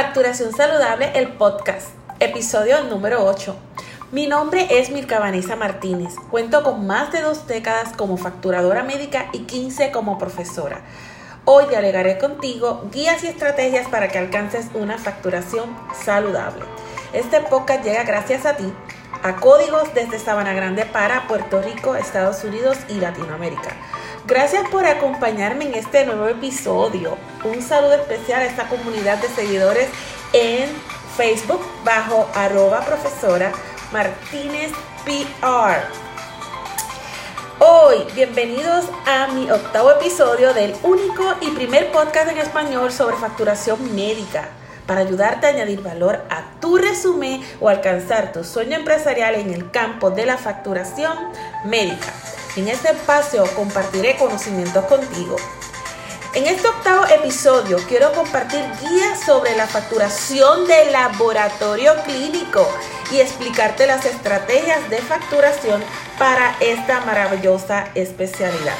Facturación Saludable, el podcast, episodio número 8. Mi nombre es Mirka Vanessa Martínez. Cuento con más de dos décadas como facturadora médica y 15 como profesora. Hoy dialogaré contigo guías y estrategias para que alcances una facturación saludable. Este podcast llega gracias a ti, a códigos desde Sabana Grande para Puerto Rico, Estados Unidos y Latinoamérica. Gracias por acompañarme en este nuevo episodio. Un saludo especial a esta comunidad de seguidores en Facebook bajo arroba profesora Martínez PR. Hoy, bienvenidos a mi octavo episodio del único y primer podcast en español sobre facturación médica para ayudarte a añadir valor a tu resumen o alcanzar tu sueño empresarial en el campo de la facturación médica. En este espacio compartiré conocimientos contigo. En este octavo episodio quiero compartir guías sobre la facturación de laboratorio clínico y explicarte las estrategias de facturación para esta maravillosa especialidad.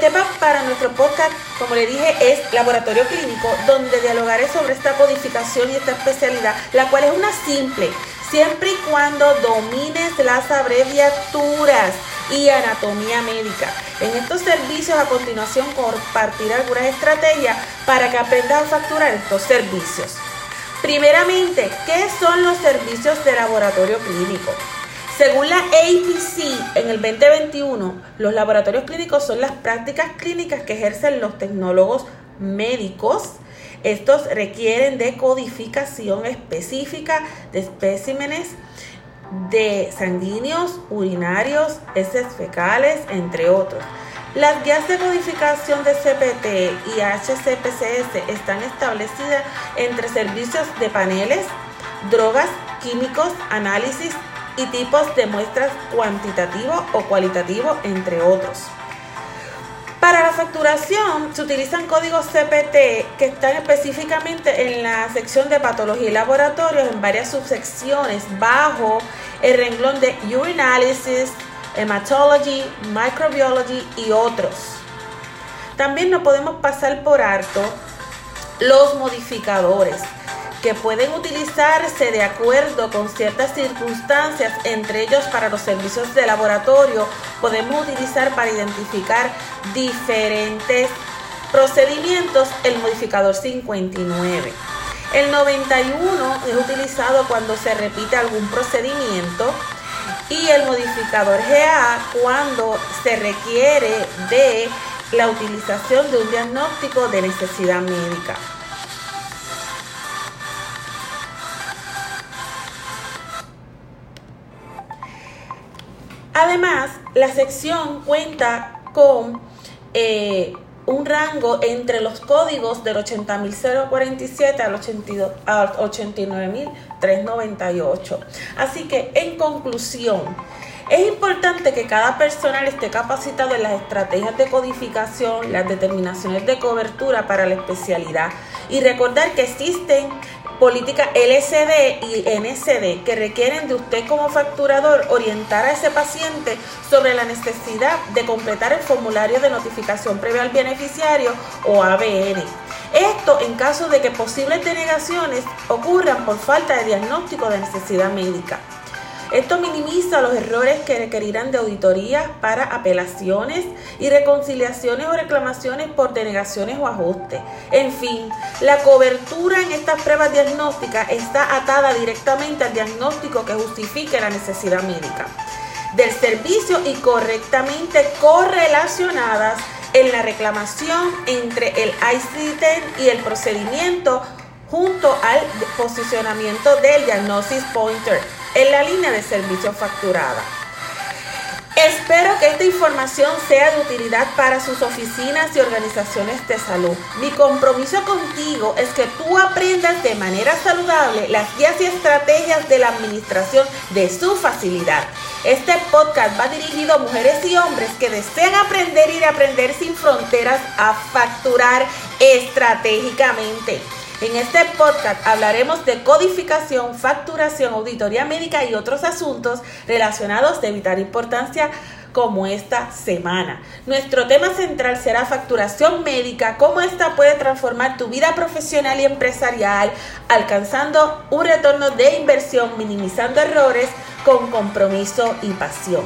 Tema para nuestro podcast, como le dije, es laboratorio clínico, donde dialogaré sobre esta codificación y esta especialidad, la cual es una simple siempre y cuando domines las abreviaturas y anatomía médica. En estos servicios a continuación compartiré algunas estrategias para que aprendas a facturar estos servicios. Primeramente, ¿qué son los servicios de laboratorio clínico? Según la APC, en el 2021, los laboratorios clínicos son las prácticas clínicas que ejercen los tecnólogos médicos estos requieren de codificación específica de especímenes de sanguíneos, urinarios, heces fecales, entre otros. Las guías de codificación de CPT y HCPCS están establecidas entre servicios de paneles, drogas, químicos, análisis y tipos de muestras cuantitativo o cualitativo, entre otros. Para la facturación se utilizan códigos CPT que están específicamente en la sección de patología y laboratorios en varias subsecciones bajo el renglón de urinalysis, hematology, microbiology y otros. También no podemos pasar por alto los modificadores que pueden utilizarse de acuerdo con ciertas circunstancias, entre ellos para los servicios de laboratorio, podemos utilizar para identificar diferentes procedimientos el modificador 59. El 91 es utilizado cuando se repite algún procedimiento y el modificador GA cuando se requiere de la utilización de un diagnóstico de necesidad médica. Además, la sección cuenta con eh, un rango entre los códigos del 80.047 al, 82, al 89.398. Así que, en conclusión, es importante que cada personal esté capacitado en las estrategias de codificación, las determinaciones de cobertura para la especialidad y recordar que existen política LCD y NCD que requieren de usted como facturador orientar a ese paciente sobre la necesidad de completar el formulario de notificación previa al beneficiario o ABN. Esto en caso de que posibles denegaciones ocurran por falta de diagnóstico de necesidad médica. Esto minimiza los errores que requerirán de auditoría para apelaciones y reconciliaciones o reclamaciones por denegaciones o ajustes. En fin, la cobertura en estas pruebas diagnósticas está atada directamente al diagnóstico que justifique la necesidad médica del servicio y correctamente correlacionadas en la reclamación entre el ICD y el procedimiento junto al posicionamiento del diagnosis pointer en la línea de servicio facturada. Espero que esta información sea de utilidad para sus oficinas y organizaciones de salud. Mi compromiso contigo es que tú aprendas de manera saludable las guías y estrategias de la administración de su facilidad. Este podcast va dirigido a mujeres y hombres que desean aprender y aprender sin fronteras a facturar estratégicamente. En este podcast hablaremos de codificación, facturación, auditoría médica y otros asuntos relacionados de vital importancia como esta semana. Nuestro tema central será facturación médica, cómo esta puede transformar tu vida profesional y empresarial, alcanzando un retorno de inversión, minimizando errores con compromiso y pasión.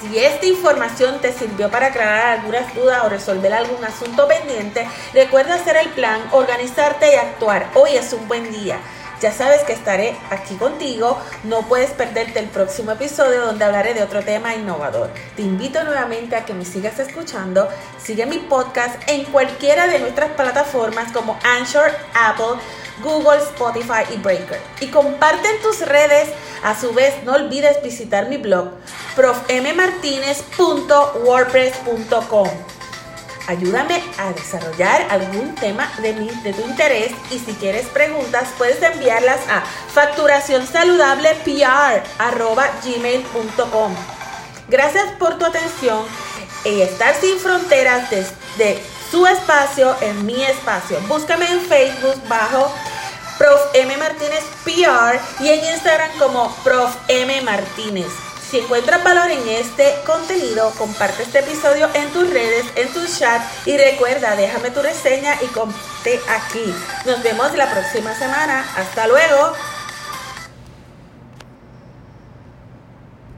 Si esta información te sirvió para aclarar algunas dudas o resolver algún asunto pendiente, recuerda hacer el plan, organizarte y actuar. Hoy es un buen día. Ya sabes que estaré aquí contigo. No puedes perderte el próximo episodio donde hablaré de otro tema innovador. Te invito nuevamente a que me sigas escuchando. Sigue mi podcast en cualquiera de nuestras plataformas como Anchor, Apple, Google, Spotify y Breaker. Y comparte en tus redes. A su vez, no olvides visitar mi blog profmmartinez.wordpress.com. Ayúdame a desarrollar algún tema de, mi, de tu interés y si quieres preguntas puedes enviarlas a facturacionsaludablepr.gmail.com Gracias por tu atención y estar sin fronteras desde su espacio en mi espacio. Búscame en Facebook bajo Prof. M. Martínez PR y en Instagram como Prof. M. Martínez. Si encuentras valor en este contenido, comparte este episodio en tus redes, en tu chat y recuerda, déjame tu reseña y compte aquí. Nos vemos la próxima semana. Hasta luego.